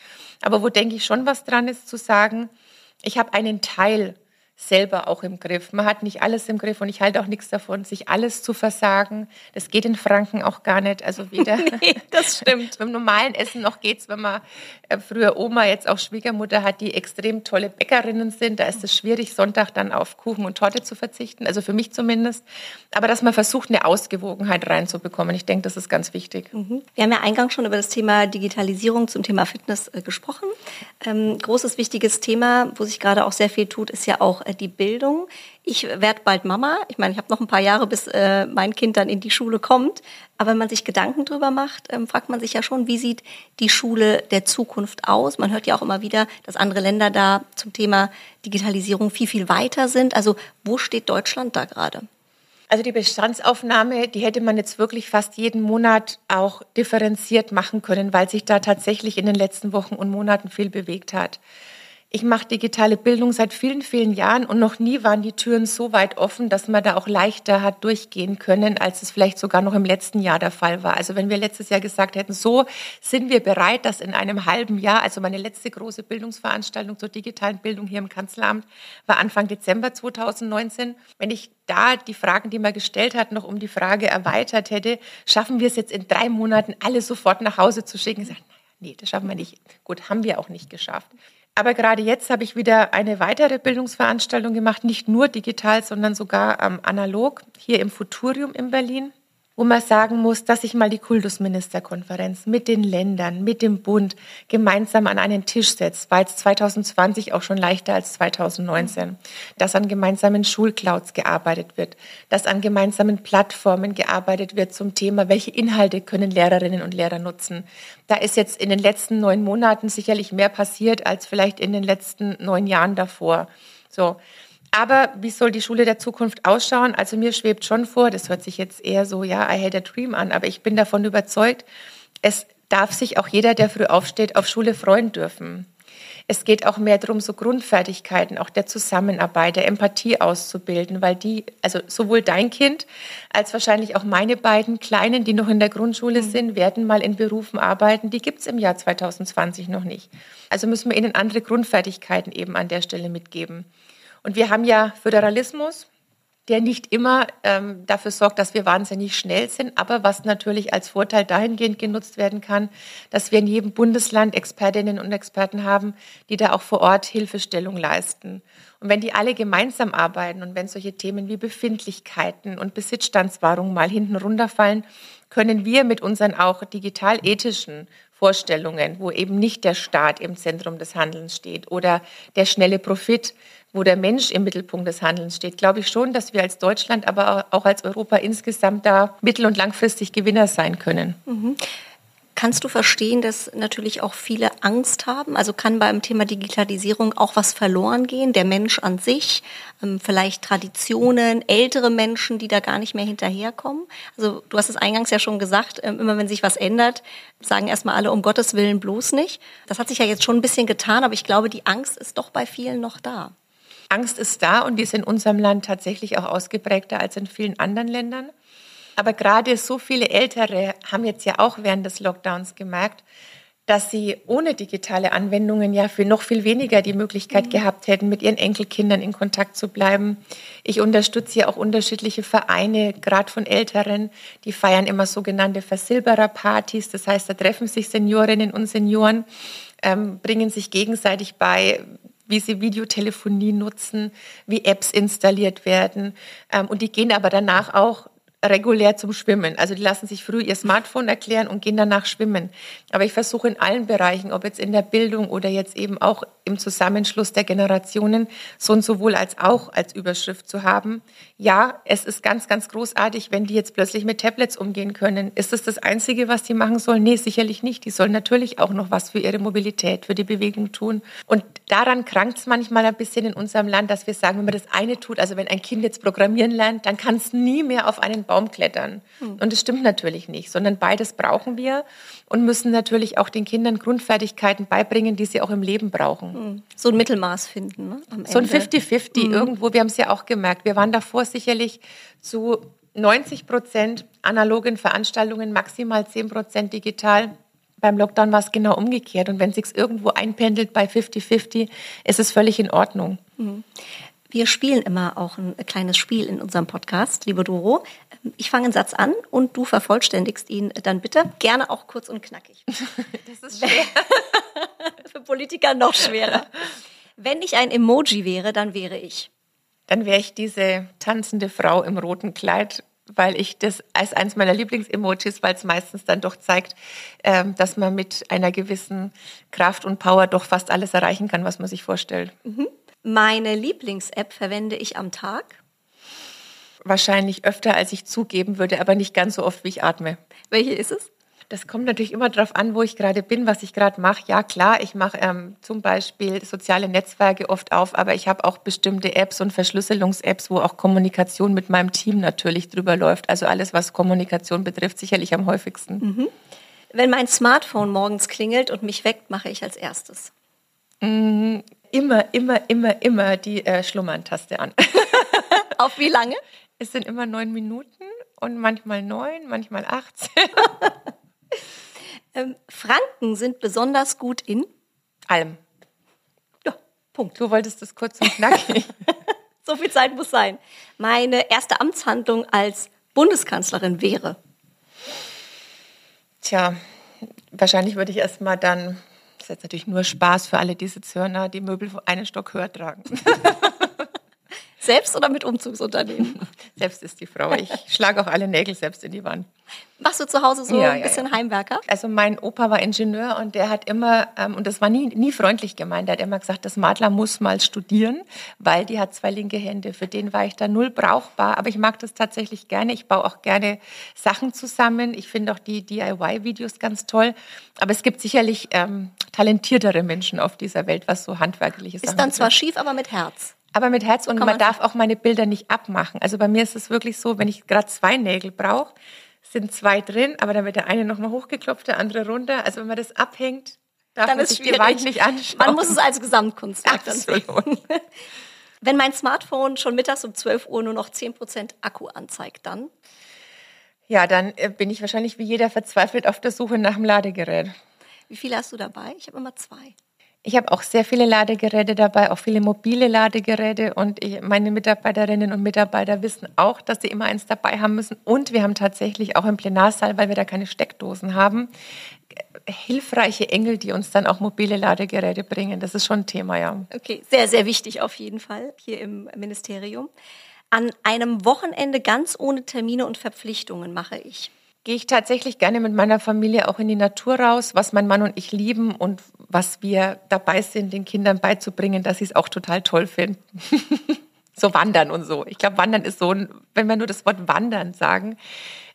Aber wo denke ich schon was dran ist, zu sagen, ich habe einen Teil selber auch im Griff. Man hat nicht alles im Griff und ich halte auch nichts davon, sich alles zu versagen. Das geht in Franken auch gar nicht. Also weder nee, das stimmt. beim normalen Essen noch geht's, wenn man äh, früher Oma, jetzt auch Schwiegermutter hat, die extrem tolle Bäckerinnen sind. Da ist es schwierig, Sonntag dann auf Kuchen und Torte zu verzichten. Also für mich zumindest. Aber dass man versucht, eine Ausgewogenheit reinzubekommen. Ich denke, das ist ganz wichtig. Mhm. Wir haben ja eingangs schon über das Thema Digitalisierung zum Thema Fitness äh, gesprochen. Ähm, großes, wichtiges Thema, wo sich gerade auch sehr viel tut, ist ja auch die Bildung. Ich werde bald Mama. Ich meine, ich habe noch ein paar Jahre, bis äh, mein Kind dann in die Schule kommt. Aber wenn man sich Gedanken drüber macht, ähm, fragt man sich ja schon, wie sieht die Schule der Zukunft aus? Man hört ja auch immer wieder, dass andere Länder da zum Thema Digitalisierung viel, viel weiter sind. Also wo steht Deutschland da gerade? Also die Bestandsaufnahme, die hätte man jetzt wirklich fast jeden Monat auch differenziert machen können, weil sich da tatsächlich in den letzten Wochen und Monaten viel bewegt hat. Ich mache digitale Bildung seit vielen, vielen Jahren und noch nie waren die Türen so weit offen, dass man da auch leichter hat durchgehen können, als es vielleicht sogar noch im letzten Jahr der Fall war. Also wenn wir letztes Jahr gesagt hätten, so sind wir bereit, dass in einem halben Jahr, also meine letzte große Bildungsveranstaltung zur digitalen Bildung hier im Kanzleramt war Anfang Dezember 2019. Wenn ich da die Fragen, die man gestellt hat, noch um die Frage erweitert hätte, schaffen wir es jetzt in drei Monaten alle sofort nach Hause zu schicken? Ich sage, nee, das schaffen wir nicht. Gut, haben wir auch nicht geschafft. Aber gerade jetzt habe ich wieder eine weitere Bildungsveranstaltung gemacht, nicht nur digital, sondern sogar ähm, analog, hier im Futurium in Berlin wo man sagen muss, dass sich mal die Kultusministerkonferenz mit den Ländern, mit dem Bund gemeinsam an einen Tisch setzt, war jetzt 2020 auch schon leichter als 2019, dass an gemeinsamen Schulclouds gearbeitet wird, dass an gemeinsamen Plattformen gearbeitet wird zum Thema, welche Inhalte können Lehrerinnen und Lehrer nutzen. Da ist jetzt in den letzten neun Monaten sicherlich mehr passiert als vielleicht in den letzten neun Jahren davor. So. Aber wie soll die Schule der Zukunft ausschauen? Also mir schwebt schon vor, das hört sich jetzt eher so, ja, I had a dream an, aber ich bin davon überzeugt, es darf sich auch jeder, der früh aufsteht, auf Schule freuen dürfen. Es geht auch mehr darum, so Grundfertigkeiten, auch der Zusammenarbeit, der Empathie auszubilden, weil die, also sowohl dein Kind als wahrscheinlich auch meine beiden Kleinen, die noch in der Grundschule mhm. sind, werden mal in Berufen arbeiten, die gibt's im Jahr 2020 noch nicht. Also müssen wir ihnen andere Grundfertigkeiten eben an der Stelle mitgeben. Und wir haben ja Föderalismus, der nicht immer ähm, dafür sorgt, dass wir wahnsinnig schnell sind, aber was natürlich als Vorteil dahingehend genutzt werden kann, dass wir in jedem Bundesland Expertinnen und Experten haben, die da auch vor Ort Hilfestellung leisten. Und wenn die alle gemeinsam arbeiten und wenn solche Themen wie Befindlichkeiten und Besitzstandswahrung mal hinten runterfallen, können wir mit unseren auch digital-ethischen Vorstellungen, wo eben nicht der Staat im Zentrum des Handelns steht oder der schnelle Profit, wo der Mensch im Mittelpunkt des Handelns steht, glaube ich schon, dass wir als Deutschland, aber auch als Europa insgesamt da mittel- und langfristig Gewinner sein können. Mhm. Kannst du verstehen, dass natürlich auch viele Angst haben? Also kann beim Thema Digitalisierung auch was verloren gehen? Der Mensch an sich, ähm, vielleicht Traditionen, ältere Menschen, die da gar nicht mehr hinterherkommen? Also du hast es eingangs ja schon gesagt, ähm, immer wenn sich was ändert, sagen erstmal alle um Gottes Willen bloß nicht. Das hat sich ja jetzt schon ein bisschen getan, aber ich glaube, die Angst ist doch bei vielen noch da. Angst ist da und die ist in unserem Land tatsächlich auch ausgeprägter als in vielen anderen Ländern. Aber gerade so viele Ältere haben jetzt ja auch während des Lockdowns gemerkt, dass sie ohne digitale Anwendungen ja für noch viel weniger die Möglichkeit mhm. gehabt hätten, mit ihren Enkelkindern in Kontakt zu bleiben. Ich unterstütze ja auch unterschiedliche Vereine, gerade von Älteren, die feiern immer sogenannte Versilberer-Partys. Das heißt, da treffen sich Seniorinnen und Senioren, ähm, bringen sich gegenseitig bei, wie sie Videotelefonie nutzen, wie Apps installiert werden. Ähm, und die gehen aber danach auch regulär zum Schwimmen. Also die lassen sich früh ihr Smartphone erklären und gehen danach schwimmen. Aber ich versuche in allen Bereichen, ob jetzt in der Bildung oder jetzt eben auch im Zusammenschluss der Generationen, so und sowohl als auch als Überschrift zu haben. Ja, es ist ganz, ganz großartig, wenn die jetzt plötzlich mit Tablets umgehen können. Ist das das Einzige, was die machen sollen? Nee, sicherlich nicht. Die sollen natürlich auch noch was für ihre Mobilität, für die Bewegung tun. Und daran krankt es manchmal ein bisschen in unserem Land, dass wir sagen, wenn man das eine tut, also wenn ein Kind jetzt programmieren lernt, dann kann es nie mehr auf einen Baum klettern. Hm. Und das stimmt natürlich nicht, sondern beides brauchen wir und müssen natürlich auch den Kindern Grundfertigkeiten beibringen, die sie auch im Leben brauchen. Hm. So ein Mittelmaß finden. Ne, so ein 50-50 hm. irgendwo. Wir haben es ja auch gemerkt. Wir waren davor sicherlich zu 90 Prozent analogen Veranstaltungen, maximal 10 Prozent digital. Beim Lockdown war es genau umgekehrt. Und wenn es sich irgendwo einpendelt bei 50-50, ist es völlig in Ordnung. Mhm. Wir spielen immer auch ein kleines Spiel in unserem Podcast, liebe Doro. Ich fange einen Satz an und du vervollständigst ihn dann bitte. Gerne auch kurz und knackig. Das ist schwer. Für Politiker noch schwerer. Wenn ich ein Emoji wäre, dann wäre ich. Dann wäre ich diese tanzende Frau im roten Kleid, weil ich das als eines meiner Lieblingsemojis, weil es meistens dann doch zeigt, ähm, dass man mit einer gewissen Kraft und Power doch fast alles erreichen kann, was man sich vorstellt. Mhm. Meine Lieblings-App verwende ich am Tag? Wahrscheinlich öfter, als ich zugeben würde, aber nicht ganz so oft, wie ich atme. Welche ist es? Das kommt natürlich immer darauf an, wo ich gerade bin, was ich gerade mache. Ja, klar, ich mache ähm, zum Beispiel soziale Netzwerke oft auf, aber ich habe auch bestimmte Apps und Verschlüsselungs-Apps, wo auch Kommunikation mit meinem Team natürlich drüber läuft. Also alles, was Kommunikation betrifft, sicherlich am häufigsten. Mhm. Wenn mein Smartphone morgens klingelt und mich weckt, mache ich als erstes. Mhm immer, immer, immer, immer die äh, Schlummern-Taste an. Auf wie lange? Es sind immer neun Minuten und manchmal neun, manchmal 18. ähm, Franken sind besonders gut in allem. Ja, Punkt. Du wolltest das kurz und knackig. so viel Zeit muss sein. Meine erste Amtshandlung als Bundeskanzlerin wäre. Tja, wahrscheinlich würde ich erst mal dann ist jetzt natürlich nur Spaß für alle diese Zürner, die Möbel einen Stock höher tragen. Selbst oder mit Umzugsunternehmen? Selbst ist die Frau. Ich schlage auch alle Nägel selbst in die Wand. Machst du zu Hause so Ja, ein ja, bisschen ja. Heimwerker? Also mein Opa war Ingenieur und der hat immer, ähm, und das war nie, nie freundlich gemeint, der hat immer gesagt, das Madler muss mal studieren, weil die hat zwei linke Hände. Für den war ich da null brauchbar, aber ich mag das tatsächlich gerne. Ich baue auch gerne Sachen zusammen. Ich finde auch die DIY-Videos ganz toll. Aber es gibt sicherlich ähm, talentiertere Menschen auf dieser Welt, was so handwerkliche Sachen Ist dann zwar schief, aber mit Herz. Aber mit Herz und Kann man darf auch meine Bilder nicht abmachen. Also bei mir ist es wirklich so, wenn ich gerade zwei Nägel brauche, sind zwei drin, aber dann wird der eine nochmal hochgeklopft, der andere runter. Also wenn man das abhängt, darf Dann man ist sich die schwierig. Wand nicht anschauen. Man muss es als Gesamtkunstwerk dann sehen. Wenn mein Smartphone schon mittags um 12 Uhr nur noch 10% Akku anzeigt, dann Ja, dann äh, bin ich wahrscheinlich wie jeder verzweifelt auf der Suche nach dem Ladegerät. wie viele hast du dabei? Ich habe immer zwei. Ich habe auch sehr viele Ladegeräte dabei, auch viele mobile Ladegeräte. Und ich, meine Mitarbeiterinnen und Mitarbeiter wissen auch, dass sie immer eins dabei haben müssen. Und wir haben tatsächlich auch im Plenarsaal, weil wir da keine Steckdosen haben, hilfreiche Engel, die uns dann auch mobile Ladegeräte bringen. Das ist schon ein Thema, ja. Okay, sehr, sehr wichtig auf jeden Fall hier im Ministerium. An einem Wochenende ganz ohne Termine und Verpflichtungen mache ich. Gehe ich tatsächlich gerne mit meiner Familie auch in die Natur raus, was mein Mann und ich lieben und was wir dabei sind, den Kindern beizubringen, dass sie es auch total toll finden. so wandern und so. Ich glaube, wandern ist so, wenn wir nur das Wort wandern sagen.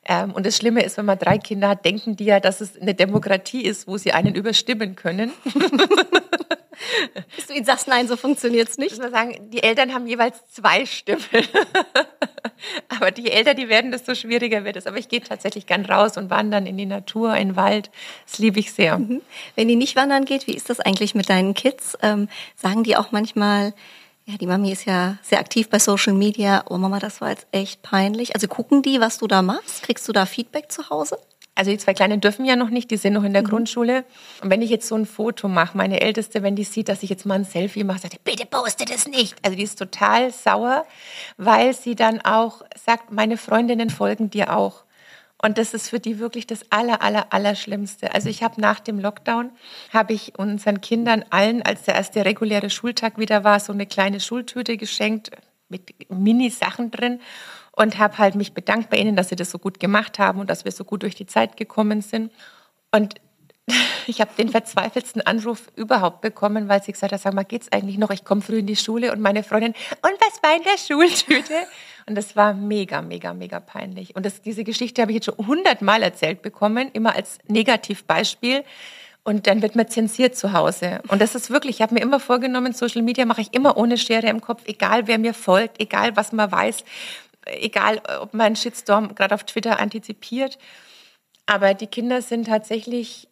Ähm, und das Schlimme ist, wenn man drei Kinder hat, denken die ja, dass es eine Demokratie ist, wo sie einen überstimmen können. Bis du ihnen sagst, nein, so funktioniert's muss nicht. man sagen, die Eltern haben jeweils zwei Stimmen. Aber die älter die werden, desto schwieriger wird es. Aber ich gehe tatsächlich gern raus und wandern in die Natur, in den Wald. Das liebe ich sehr. Wenn die nicht wandern geht, wie ist das eigentlich mit deinen Kids? Ähm, sagen die auch manchmal, ja, die Mami ist ja sehr aktiv bei Social Media. Oh Mama, das war jetzt echt peinlich. Also gucken die, was du da machst? Kriegst du da Feedback zu Hause? Also die zwei Kleinen dürfen ja noch nicht, die sind noch in der Grundschule. Und wenn ich jetzt so ein Foto mache, meine Älteste, wenn die sieht, dass ich jetzt mal ein Selfie mache, sagt, die, bitte poste das nicht. Also die ist total sauer, weil sie dann auch sagt, meine Freundinnen folgen dir auch. Und das ist für die wirklich das aller, aller, aller Schlimmste. Also ich habe nach dem Lockdown, habe ich unseren Kindern allen, als der erste reguläre Schultag wieder war, so eine kleine Schultüte geschenkt mit Mini-Sachen drin und habe halt mich bedankt bei ihnen, dass sie das so gut gemacht haben und dass wir so gut durch die Zeit gekommen sind. Und ich habe den verzweifelsten Anruf überhaupt bekommen, weil sie gesagt hat, sag mal, geht's eigentlich noch? Ich komme früh in die Schule und meine Freundin, und was war in der Schultüte? Und das war mega, mega, mega peinlich. Und das, diese Geschichte habe ich jetzt schon hundertmal erzählt bekommen, immer als Negativbeispiel. Und dann wird man zensiert zu Hause. Und das ist wirklich, ich habe mir immer vorgenommen, Social Media mache ich immer ohne Schere im Kopf, egal wer mir folgt, egal was man weiß, egal ob man Shitstorm gerade auf Twitter antizipiert. Aber die Kinder sind tatsächlich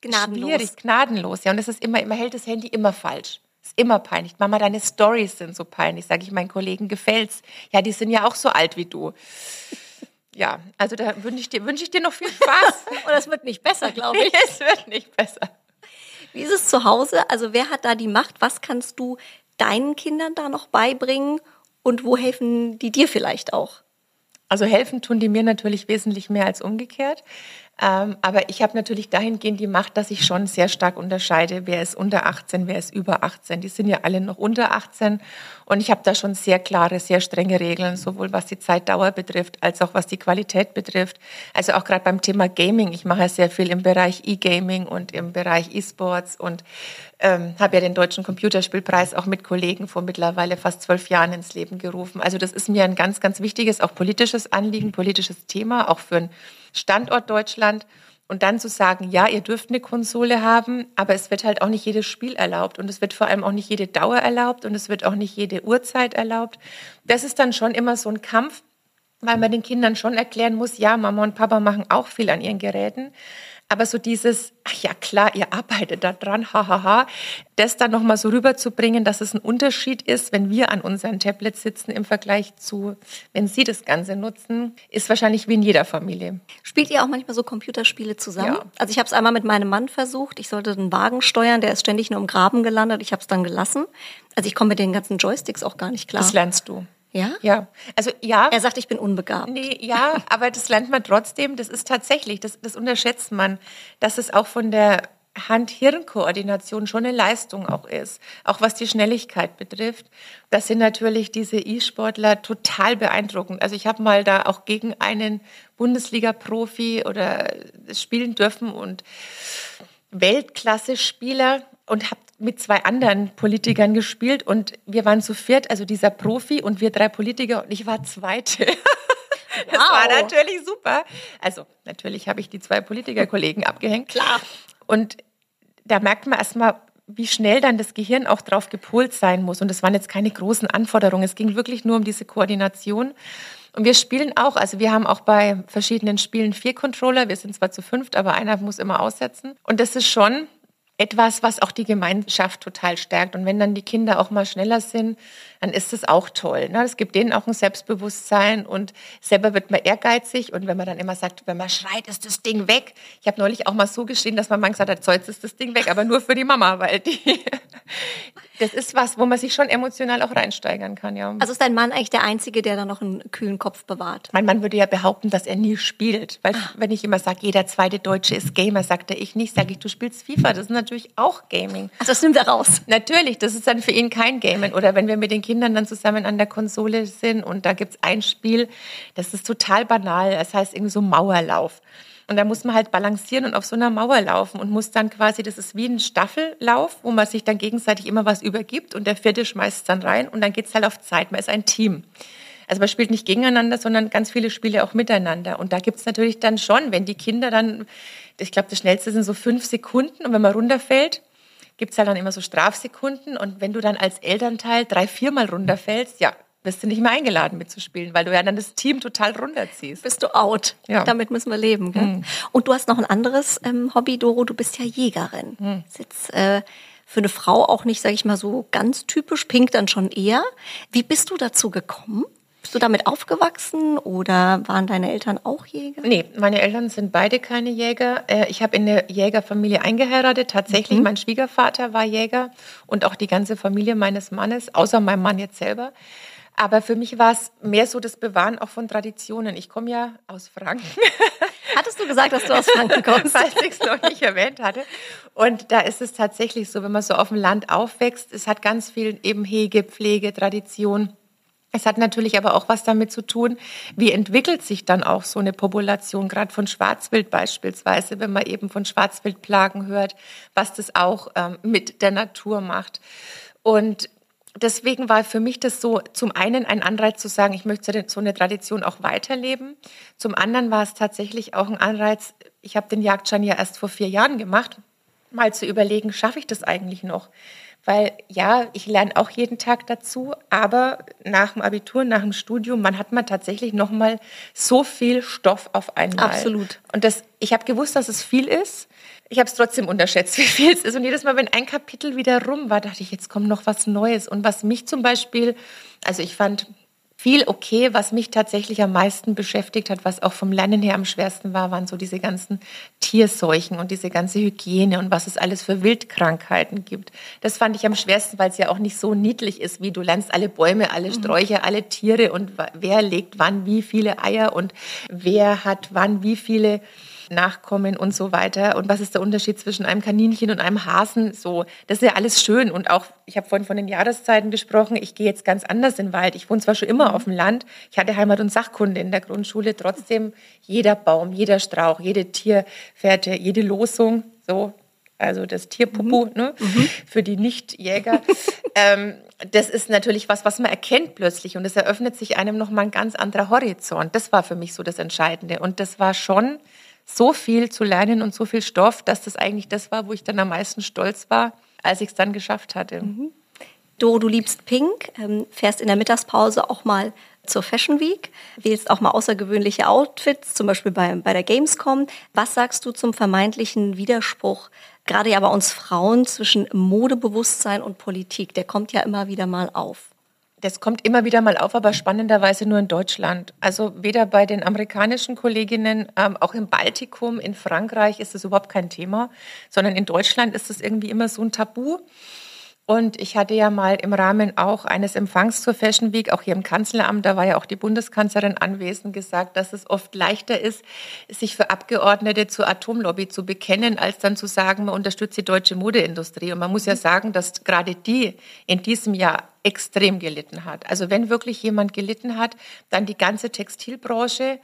Gnadenlos. schwierig, gnadenlos. Ja, und das ist immer, man hält das Handy immer falsch. Ist immer peinlich. Mama, deine Stories sind so peinlich, sage ich meinen Kollegen, gefällt's. Ja, die sind ja auch so alt wie du. Ja, also da wünsche ich dir, wünsche ich dir noch viel Spaß. Und das wird nicht besser, glaube ich. es wird nicht besser. Wie ist es zu Hause? Also wer hat da die Macht? Was kannst du deinen Kindern da noch beibringen? Und wo helfen die dir vielleicht auch? Also helfen tun die mir natürlich wesentlich mehr als umgekehrt. Ähm, aber ich habe natürlich dahingehend die Macht, dass ich schon sehr stark unterscheide, wer ist unter 18, wer ist über 18. Die sind ja alle noch unter 18. Und ich habe da schon sehr klare, sehr strenge Regeln, sowohl was die Zeitdauer betrifft, als auch was die Qualität betrifft. Also auch gerade beim Thema Gaming. Ich mache ja sehr viel im Bereich E-Gaming und im Bereich E-Sports und ähm, habe ja den Deutschen Computerspielpreis auch mit Kollegen vor mittlerweile fast zwölf Jahren ins Leben gerufen. Also das ist mir ein ganz, ganz wichtiges, auch politisches Anliegen, politisches Thema, auch für einen Standort Deutschland. Und dann zu sagen, ja, ihr dürft eine Konsole haben, aber es wird halt auch nicht jedes Spiel erlaubt und es wird vor allem auch nicht jede Dauer erlaubt und es wird auch nicht jede Uhrzeit erlaubt. Das ist dann schon immer so ein Kampf, weil man den Kindern schon erklären muss, ja, Mama und Papa machen auch viel an ihren Geräten. Aber so dieses, ach ja klar, ihr arbeitet da dran, hahaha, das dann nochmal so rüberzubringen, dass es ein Unterschied ist, wenn wir an unseren Tablets sitzen im Vergleich zu, wenn sie das Ganze nutzen, ist wahrscheinlich wie in jeder Familie. Spielt ihr auch manchmal so Computerspiele zusammen? Ja. Also ich habe es einmal mit meinem Mann versucht. Ich sollte den Wagen steuern, der ist ständig nur im Graben gelandet. Ich habe es dann gelassen. Also ich komme mit den ganzen Joysticks auch gar nicht klar. Das lernst du. Ja? Ja, also ja. Er sagt, ich bin unbegabt. Nee, ja, aber das lernt man trotzdem. Das ist tatsächlich, das, das unterschätzt man, dass es auch von der Hand-Hirn-Koordination schon eine Leistung auch ist, auch was die Schnelligkeit betrifft. Das sind natürlich diese E-Sportler total beeindruckend. Also ich habe mal da auch gegen einen Bundesliga-Profi oder spielen dürfen und Weltklasse-Spieler und habe mit zwei anderen Politikern gespielt und wir waren zu viert, also dieser Profi und wir drei Politiker und ich war Zweite. Das wow. war natürlich super. Also natürlich habe ich die zwei Politikerkollegen abgehängt. Klar. Und da merkt man erstmal, wie schnell dann das Gehirn auch drauf gepolt sein muss. Und das waren jetzt keine großen Anforderungen. Es ging wirklich nur um diese Koordination. Und wir spielen auch, also wir haben auch bei verschiedenen Spielen vier Controller. Wir sind zwar zu fünft, aber einer muss immer aussetzen. Und das ist schon etwas, was auch die Gemeinschaft total stärkt. Und wenn dann die Kinder auch mal schneller sind, dann ist das auch toll. Ne? Es gibt denen auch ein Selbstbewusstsein und selber wird man ehrgeizig. Und wenn man dann immer sagt, wenn man schreit, ist das Ding weg. Ich habe neulich auch mal so geschrien, dass man mal gesagt hat, Zeus ist das Ding weg, aber nur für die Mama, weil die, das ist was, wo man sich schon emotional auch reinsteigern kann. Ja. Also ist dein Mann eigentlich der Einzige, der da noch einen kühlen Kopf bewahrt? Mein Mann würde ja behaupten, dass er nie spielt. Weil ah. wenn ich immer sage, jeder zweite Deutsche ist Gamer, sagt er ich nicht. Sage ich, du spielst FIFA. Das ist natürlich auch Gaming. Also das nimmt er raus. Natürlich, das ist dann für ihn kein Gaming. Oder wenn wir mit den Kindern dann zusammen an der Konsole sind und da gibt es ein Spiel, das ist total banal. Das heißt irgendwie so Mauerlauf. Und da muss man halt balancieren und auf so einer Mauer laufen und muss dann quasi, das ist wie ein Staffellauf, wo man sich dann gegenseitig immer was übergibt und der vierte schmeißt es dann rein und dann geht es halt auf Zeit. Man ist ein Team. Also man spielt nicht gegeneinander, sondern ganz viele Spiele auch miteinander. Und da gibt es natürlich dann schon, wenn die Kinder dann, ich glaube, das Schnellste sind so fünf Sekunden und wenn man runterfällt, gibt es halt dann immer so Strafsekunden. Und wenn du dann als Elternteil drei, viermal runterfällst, ja, wirst du nicht mehr eingeladen mitzuspielen, weil du ja dann das Team total runterziehst. Bist du out. Ja. Damit müssen wir leben. Gell? Mhm. Und du hast noch ein anderes ähm, Hobby, Doro. Du bist ja Jägerin. Mhm. ist jetzt äh, für eine Frau auch nicht, sage ich mal, so ganz typisch. Pink dann schon eher. Wie bist du dazu gekommen? Bist du damit aufgewachsen oder waren deine Eltern auch Jäger? Nee, meine Eltern sind beide keine Jäger. Äh, ich habe in eine Jägerfamilie eingeheiratet. Tatsächlich, mhm. mein Schwiegervater war Jäger und auch die ganze Familie meines Mannes, außer meinem Mann jetzt selber. Aber für mich war es mehr so das Bewahren auch von Traditionen. Ich komme ja aus Franken. Hattest du gesagt, dass du aus Franken kommst? Falls ich es noch nicht erwähnt hatte. Und da ist es tatsächlich so, wenn man so auf dem Land aufwächst, es hat ganz viel eben Hege, Pflege, Tradition. Es hat natürlich aber auch was damit zu tun, wie entwickelt sich dann auch so eine Population, gerade von Schwarzwild beispielsweise, wenn man eben von Schwarzwildplagen hört, was das auch ähm, mit der Natur macht. Und deswegen war für mich das so zum einen ein Anreiz zu sagen, ich möchte so eine Tradition auch weiterleben. Zum anderen war es tatsächlich auch ein Anreiz, ich habe den Jagdschein ja erst vor vier Jahren gemacht, mal zu überlegen, schaffe ich das eigentlich noch? Weil ja, ich lerne auch jeden Tag dazu, aber nach dem Abitur, nach dem Studium, man hat man tatsächlich noch mal so viel Stoff auf einmal. Absolut. Und das, ich habe gewusst, dass es viel ist ich habe es trotzdem unterschätzt, wie viel es ist. Und jedes Mal, wenn ein Kapitel wieder rum war, dachte ich, jetzt kommt noch was Neues. Und was mich zum Beispiel, also ich fand viel okay, was mich tatsächlich am meisten beschäftigt hat, was auch vom Lernen her am schwersten war, waren so diese ganzen Tierseuchen und diese ganze Hygiene und was es alles für Wildkrankheiten gibt. Das fand ich am schwersten, weil es ja auch nicht so niedlich ist, wie du lernst alle Bäume, alle mhm. Sträucher, alle Tiere und wer legt wann wie viele Eier und wer hat wann wie viele Nachkommen und so weiter. Und was ist der Unterschied zwischen einem Kaninchen und einem Hasen? So, das ist ja alles schön. Und auch, ich habe vorhin von den Jahreszeiten gesprochen. Ich gehe jetzt ganz anders in den Wald. Ich wohne zwar schon immer auf dem Land. Ich hatte Heimat- und Sachkunde in der Grundschule. Trotzdem jeder Baum, jeder Strauch, jede Tierfährte, jede Losung, so, also das Tierpupu, mhm. ne, mhm. für die Nichtjäger. ähm, das ist natürlich was, was man erkennt plötzlich und es eröffnet sich einem nochmal ein ganz anderer Horizont. Das war für mich so das Entscheidende und das war schon so viel zu lernen und so viel Stoff, dass das eigentlich das war, wo ich dann am meisten stolz war, als ich es dann geschafft hatte. Mhm. Doro, du liebst Pink, ähm, fährst in der Mittagspause auch mal zur Fashion Week, wählst auch mal außergewöhnliche Outfits, zum Beispiel bei, bei der Gamescom. Was sagst du zum vermeintlichen Widerspruch, gerade ja bei uns Frauen, zwischen Modebewusstsein und Politik? Der kommt ja immer wieder mal auf. Das kommt immer wieder mal auf, aber spannenderweise nur in Deutschland. Also weder bei den amerikanischen Kolleginnen, ähm, auch im Baltikum, in Frankreich ist das überhaupt kein Thema, sondern in Deutschland ist das irgendwie immer so ein Tabu. Und ich hatte ja mal im Rahmen auch eines Empfangs zur Fashion Week, auch hier im Kanzleramt, da war ja auch die Bundeskanzlerin anwesend, gesagt, dass es oft leichter ist, sich für Abgeordnete zur Atomlobby zu bekennen, als dann zu sagen, man unterstützt die deutsche Modeindustrie. Und man muss ja sagen, dass gerade die in diesem Jahr extrem gelitten hat. Also wenn wirklich jemand gelitten hat, dann die ganze Textilbranche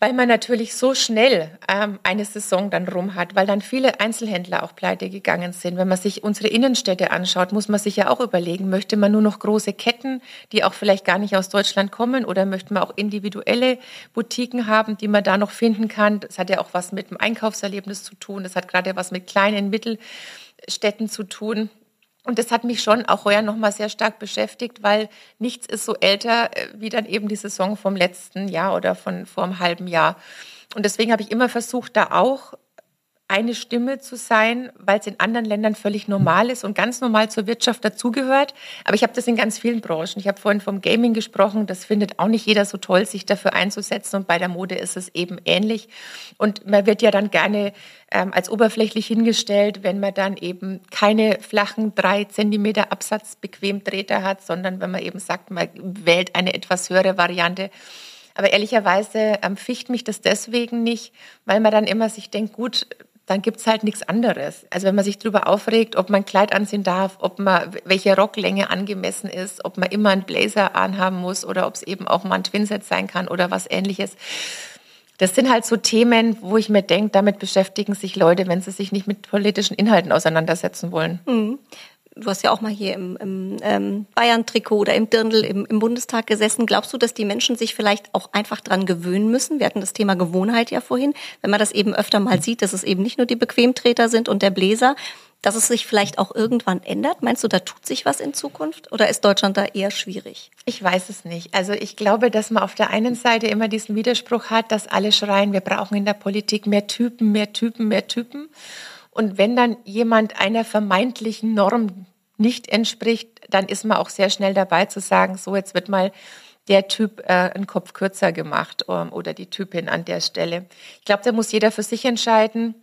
weil man natürlich so schnell ähm, eine Saison dann rum hat, weil dann viele Einzelhändler auch pleite gegangen sind. Wenn man sich unsere Innenstädte anschaut, muss man sich ja auch überlegen, möchte man nur noch große Ketten, die auch vielleicht gar nicht aus Deutschland kommen, oder möchte man auch individuelle Boutiquen haben, die man da noch finden kann? Das hat ja auch was mit dem Einkaufserlebnis zu tun. Das hat gerade was mit kleinen Mittelstädten zu tun. Und das hat mich schon auch heuer nochmal sehr stark beschäftigt, weil nichts ist so älter äh, wie dann eben die Saison vom letzten Jahr oder von vor einem halben Jahr. Und deswegen habe ich immer versucht, da auch eine Stimme zu sein, weil es in anderen Ländern völlig normal ist und ganz normal zur Wirtschaft dazugehört. Aber ich habe das in ganz vielen Branchen. Ich habe vorhin vom Gaming gesprochen. Das findet auch nicht jeder so toll, sich dafür einzusetzen. Und bei der Mode ist es eben ähnlich. Und man wird ja dann gerne ähm, als oberflächlich hingestellt, wenn man dann eben keine flachen drei Zentimeter Absatzbequemtreter hat, sondern wenn man eben sagt, man wählt eine etwas höhere Variante. Aber ehrlicherweise ähm, ficht mich das deswegen nicht, weil man dann immer sich denkt, gut, dann gibt's halt nichts anderes. Also wenn man sich darüber aufregt, ob man ein Kleid anziehen darf, ob man welche Rocklänge angemessen ist, ob man immer einen Blazer anhaben muss oder ob es eben auch mal ein Twinset sein kann oder was ähnliches. Das sind halt so Themen, wo ich mir denke, damit beschäftigen sich Leute, wenn sie sich nicht mit politischen Inhalten auseinandersetzen wollen. Mhm du hast ja auch mal hier im, im ähm, Bayern-Trikot oder im Dirndl im, im Bundestag gesessen. Glaubst du, dass die Menschen sich vielleicht auch einfach dran gewöhnen müssen? Wir hatten das Thema Gewohnheit ja vorhin. Wenn man das eben öfter mal sieht, dass es eben nicht nur die Bequemtreter sind und der Bläser, dass es sich vielleicht auch irgendwann ändert? Meinst du, da tut sich was in Zukunft oder ist Deutschland da eher schwierig? Ich weiß es nicht. Also ich glaube, dass man auf der einen Seite immer diesen Widerspruch hat, dass alle schreien, wir brauchen in der Politik mehr Typen, mehr Typen, mehr Typen. Und wenn dann jemand einer vermeintlichen Norm nicht entspricht, dann ist man auch sehr schnell dabei zu sagen, so jetzt wird mal der Typ äh, einen Kopf kürzer gemacht ähm, oder die Typin an der Stelle. Ich glaube, da muss jeder für sich entscheiden,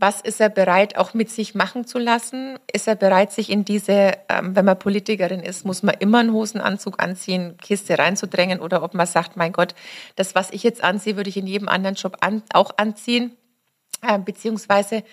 was ist er bereit auch mit sich machen zu lassen? Ist er bereit, sich in diese, ähm, wenn man Politikerin ist, muss man immer einen Hosenanzug anziehen, Kiste reinzudrängen oder ob man sagt, mein Gott, das, was ich jetzt anziehe, würde ich in jedem anderen Job an, auch anziehen. Äh, beziehungsweise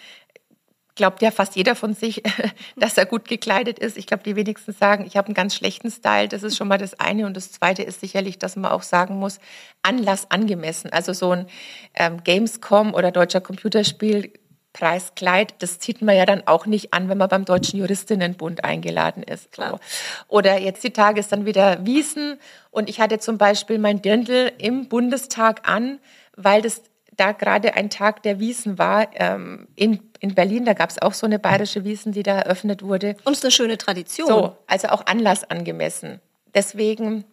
glaubt ja fast jeder von sich, dass er gut gekleidet ist. Ich glaube, die wenigsten sagen, ich habe einen ganz schlechten Style. Das ist schon mal das eine. Und das zweite ist sicherlich, dass man auch sagen muss, Anlass angemessen. Also so ein ähm, Gamescom oder deutscher Computerspiel. Preiskleid, das zieht man ja dann auch nicht an, wenn man beim Deutschen Juristinnenbund eingeladen ist. Klar. Oder jetzt die Tage ist dann wieder Wiesen und ich hatte zum Beispiel mein Dirndl im Bundestag an, weil das da gerade ein Tag der Wiesen war ähm, in, in Berlin, da gab es auch so eine bayerische Wiesen, die da eröffnet wurde. Und es ist eine schöne Tradition. So, also auch Anlass angemessen. Deswegen,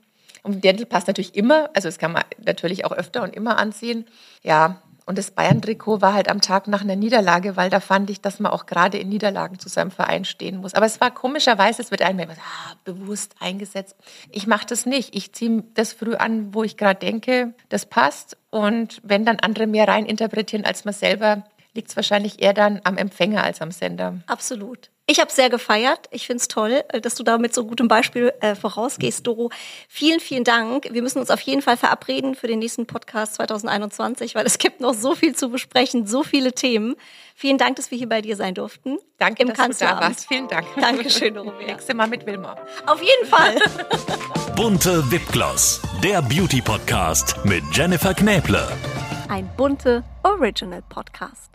und Dirndl passt natürlich immer, also es kann man natürlich auch öfter und immer anziehen. Ja, und das Bayern-Trikot war halt am Tag nach einer Niederlage, weil da fand ich, dass man auch gerade in Niederlagen zu seinem Verein stehen muss. Aber es war komischerweise, es wird einem immer ah, bewusst eingesetzt. Ich mache das nicht. Ich ziehe das früh an, wo ich gerade denke, das passt. Und wenn dann andere mehr rein interpretieren als man selber, liegt es wahrscheinlich eher dann am Empfänger als am Sender. Absolut. Ich habe sehr gefeiert. Ich finde es toll, äh, dass du da mit so gutem Beispiel äh, vorausgehst, Doro. Vielen, vielen Dank. Wir müssen uns auf jeden Fall verabreden für den nächsten Podcast 2021, weil es gibt noch so viel zu besprechen, so viele Themen. Vielen Dank, dass wir hier bei dir sein durften. Danke, im dass Kanzleramt. du da warst. Vielen Dank. Dankeschön, Doro. Nächste Mal mit Wilma. Auf jeden Fall. Bunte Wipgloss, der Beauty Podcast mit Jennifer Knäble. Ein bunte Original Podcast.